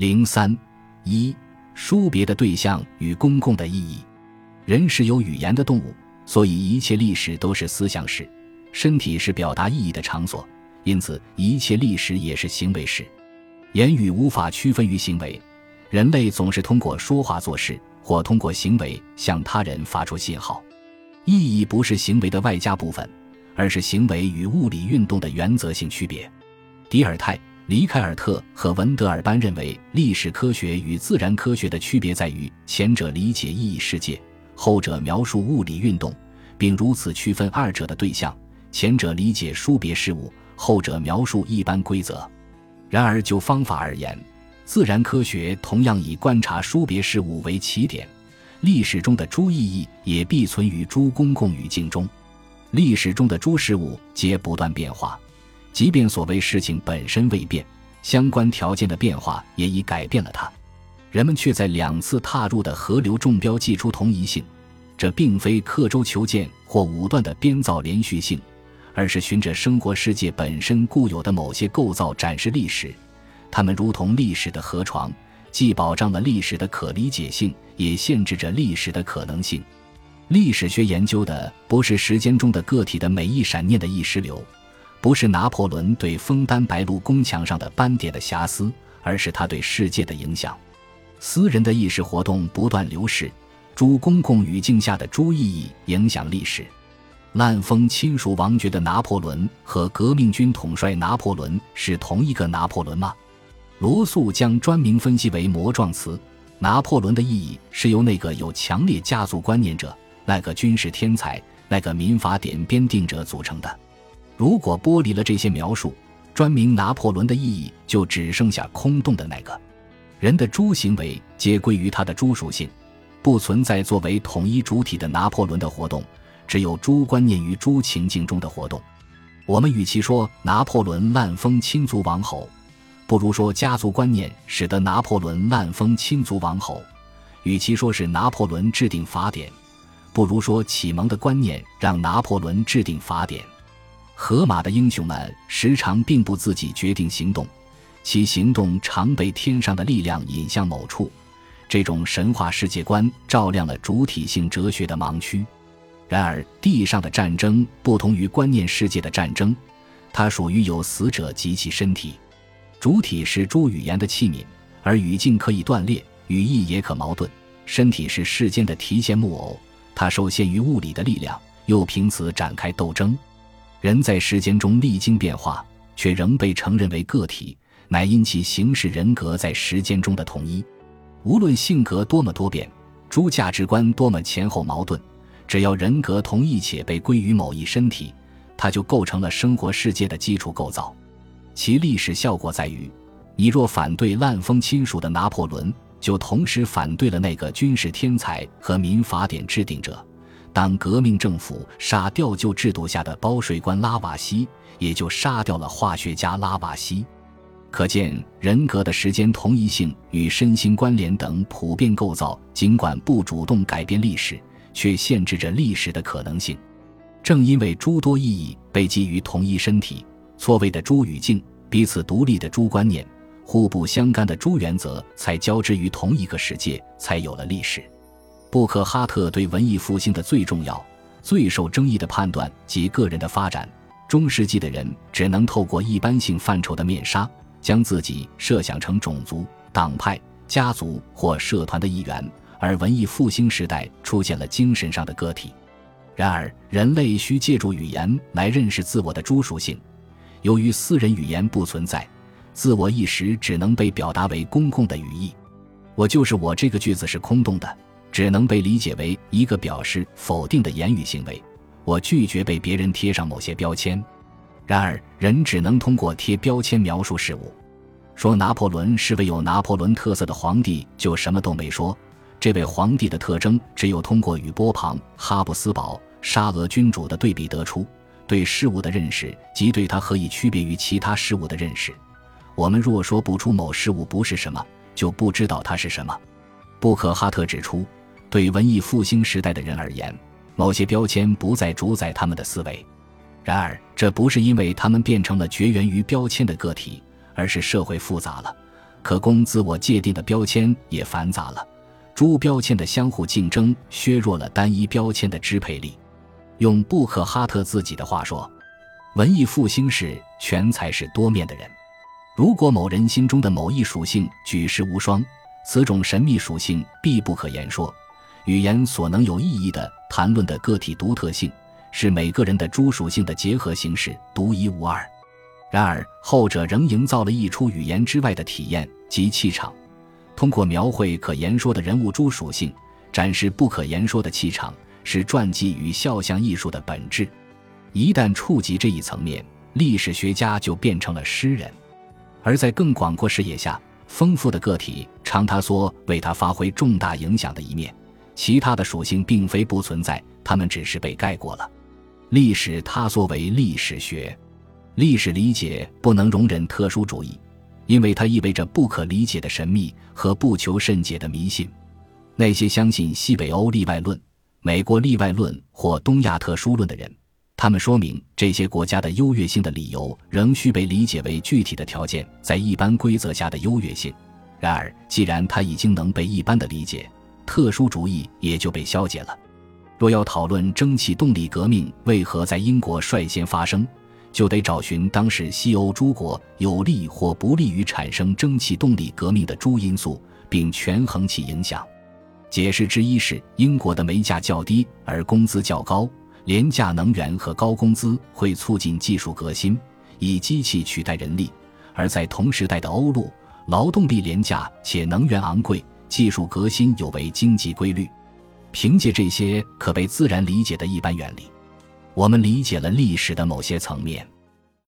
零三一，书别的对象与公共的意义。人是有语言的动物，所以一切历史都是思想史。身体是表达意义的场所，因此一切历史也是行为史。言语无法区分于行为，人类总是通过说话做事，或通过行为向他人发出信号。意义不是行为的外加部分，而是行为与物理运动的原则性区别。迪尔泰。里凯尔特和文德尔班认为，历史科学与自然科学的区别在于，前者理解意义世界，后者描述物理运动，并如此区分二者的对象。前者理解殊别事物，后者描述一般规则。然而，就方法而言，自然科学同样以观察殊别事物为起点，历史中的诸意义也必存于诸公共语境中。历史中的诸事物皆不断变化。即便所谓事情本身未变，相关条件的变化也已改变了它。人们却在两次踏入的河流中标记出同一性，这并非刻舟求剑或武断的编造连续性，而是循着生活世界本身固有的某些构造展示历史。它们如同历史的河床，既保障了历史的可理解性，也限制着历史的可能性。历史学研究的不是时间中的个体的每一闪念的意识流。不是拿破仑对枫丹白露宫墙上的斑点的瑕疵，而是他对世界的影响。私人的意识活动不断流逝，诸公共语境下的诸意义影响历史。烂风亲属王爵的拿破仑和革命军统帅拿破仑是同一个拿破仑吗？罗素将专名分析为魔状词。拿破仑的意义是由那个有强烈家族观念者、那个军事天才、那个民法典编定者组成的。如果剥离了这些描述，专名拿破仑的意义就只剩下空洞的那个。人的诸行为皆归于他的诸属性，不存在作为统一主体的拿破仑的活动，只有诸观念于诸情境中的活动。我们与其说拿破仑滥封亲族王侯，不如说家族观念使得拿破仑滥封亲族王侯；与其说是拿破仑制定法典，不如说启蒙的观念让拿破仑制定法典。荷马的英雄们时常并不自己决定行动，其行动常被天上的力量引向某处。这种神话世界观照亮了主体性哲学的盲区。然而，地上的战争不同于观念世界的战争，它属于有死者及其身体。主体是诸语言的器皿，而语境可以断裂，语义也可矛盾。身体是世间的提线木偶，它受限于物理的力量，又凭此展开斗争。人在时间中历经变化，却仍被承认为个体，乃因其形式人格在时间中的统一。无论性格多么多变，诸价值观多么前后矛盾，只要人格同一且被归于某一身体，它就构成了生活世界的基础构造。其历史效果在于，你若反对滥封亲属的拿破仑，就同时反对了那个军事天才和民法典制定者。当革命政府杀掉旧制度下的包税官拉瓦锡，也就杀掉了化学家拉瓦锡。可见人格的时间同一性与身心关联等普遍构造，尽管不主动改变历史，却限制着历史的可能性。正因为诸多意义被基于同一身体，错位的诸语境，彼此独立的诸观念，互不相干的诸原则，才交织于同一个世界，才有了历史。布克哈特对文艺复兴的最重要、最受争议的判断及个人的发展。中世纪的人只能透过一般性范畴的面纱，将自己设想成种族、党派、家族或社团的一员，而文艺复兴时代出现了精神上的个体。然而，人类需借助语言来认识自我的诸属性。由于私人语言不存在，自我意识只能被表达为公共的语义。我就是我这个句子是空洞的。只能被理解为一个表示否定的言语行为。我拒绝被别人贴上某些标签。然而，人只能通过贴标签描述事物。说拿破仑是位有拿破仑特色的皇帝，就什么都没说。这位皇帝的特征，只有通过与波旁、哈布斯堡、沙俄君主的对比得出。对事物的认识及对他何以区别于其他事物的认识。我们若说不出某事物不是什么，就不知道它是什么。布克哈特指出。对文艺复兴时代的人而言，某些标签不再主宰他们的思维。然而，这不是因为他们变成了绝缘于标签的个体，而是社会复杂了，可供自我界定的标签也繁杂了，诸标签的相互竞争削弱了单一标签的支配力。用布克哈特自己的话说：“文艺复兴是全才是多面的人。如果某人心中的某一属性举世无双，此种神秘属性必不可言说。语言所能有意义的谈论的个体独特性，是每个人的诸属性的结合形式，独一无二。然而后者仍营造了一出语言之外的体验及气场，通过描绘可言说的人物诸属性，展示不可言说的气场。”是传记与肖像艺术的本质。一旦触及这一层面，历史学家就变成了诗人。而在更广阔视野下，丰富的个体常他缩为他发挥重大影响的一面，其他的属性并非不存在，他们只是被盖过了。历史塌缩为历史学，历史理解不能容忍特殊主义，因为它意味着不可理解的神秘和不求甚解的迷信。那些相信西北欧例外论。美国例外论或东亚特殊论的人，他们说明这些国家的优越性的理由仍需被理解为具体的条件在一般规则下的优越性。然而，既然它已经能被一般的理解，特殊主义也就被消解了。若要讨论蒸汽动力革命为何在英国率先发生，就得找寻当时西欧诸国有利或不利于产生蒸汽动力革命的诸因素，并权衡其影响。解释之一是，英国的煤价较低而工资较高，廉价能源和高工资会促进技术革新，以机器取代人力；而在同时代的欧陆，劳动力廉价且能源昂贵，技术革新有违经济规律。凭借这些可被自然理解的一般原理，我们理解了历史的某些层面。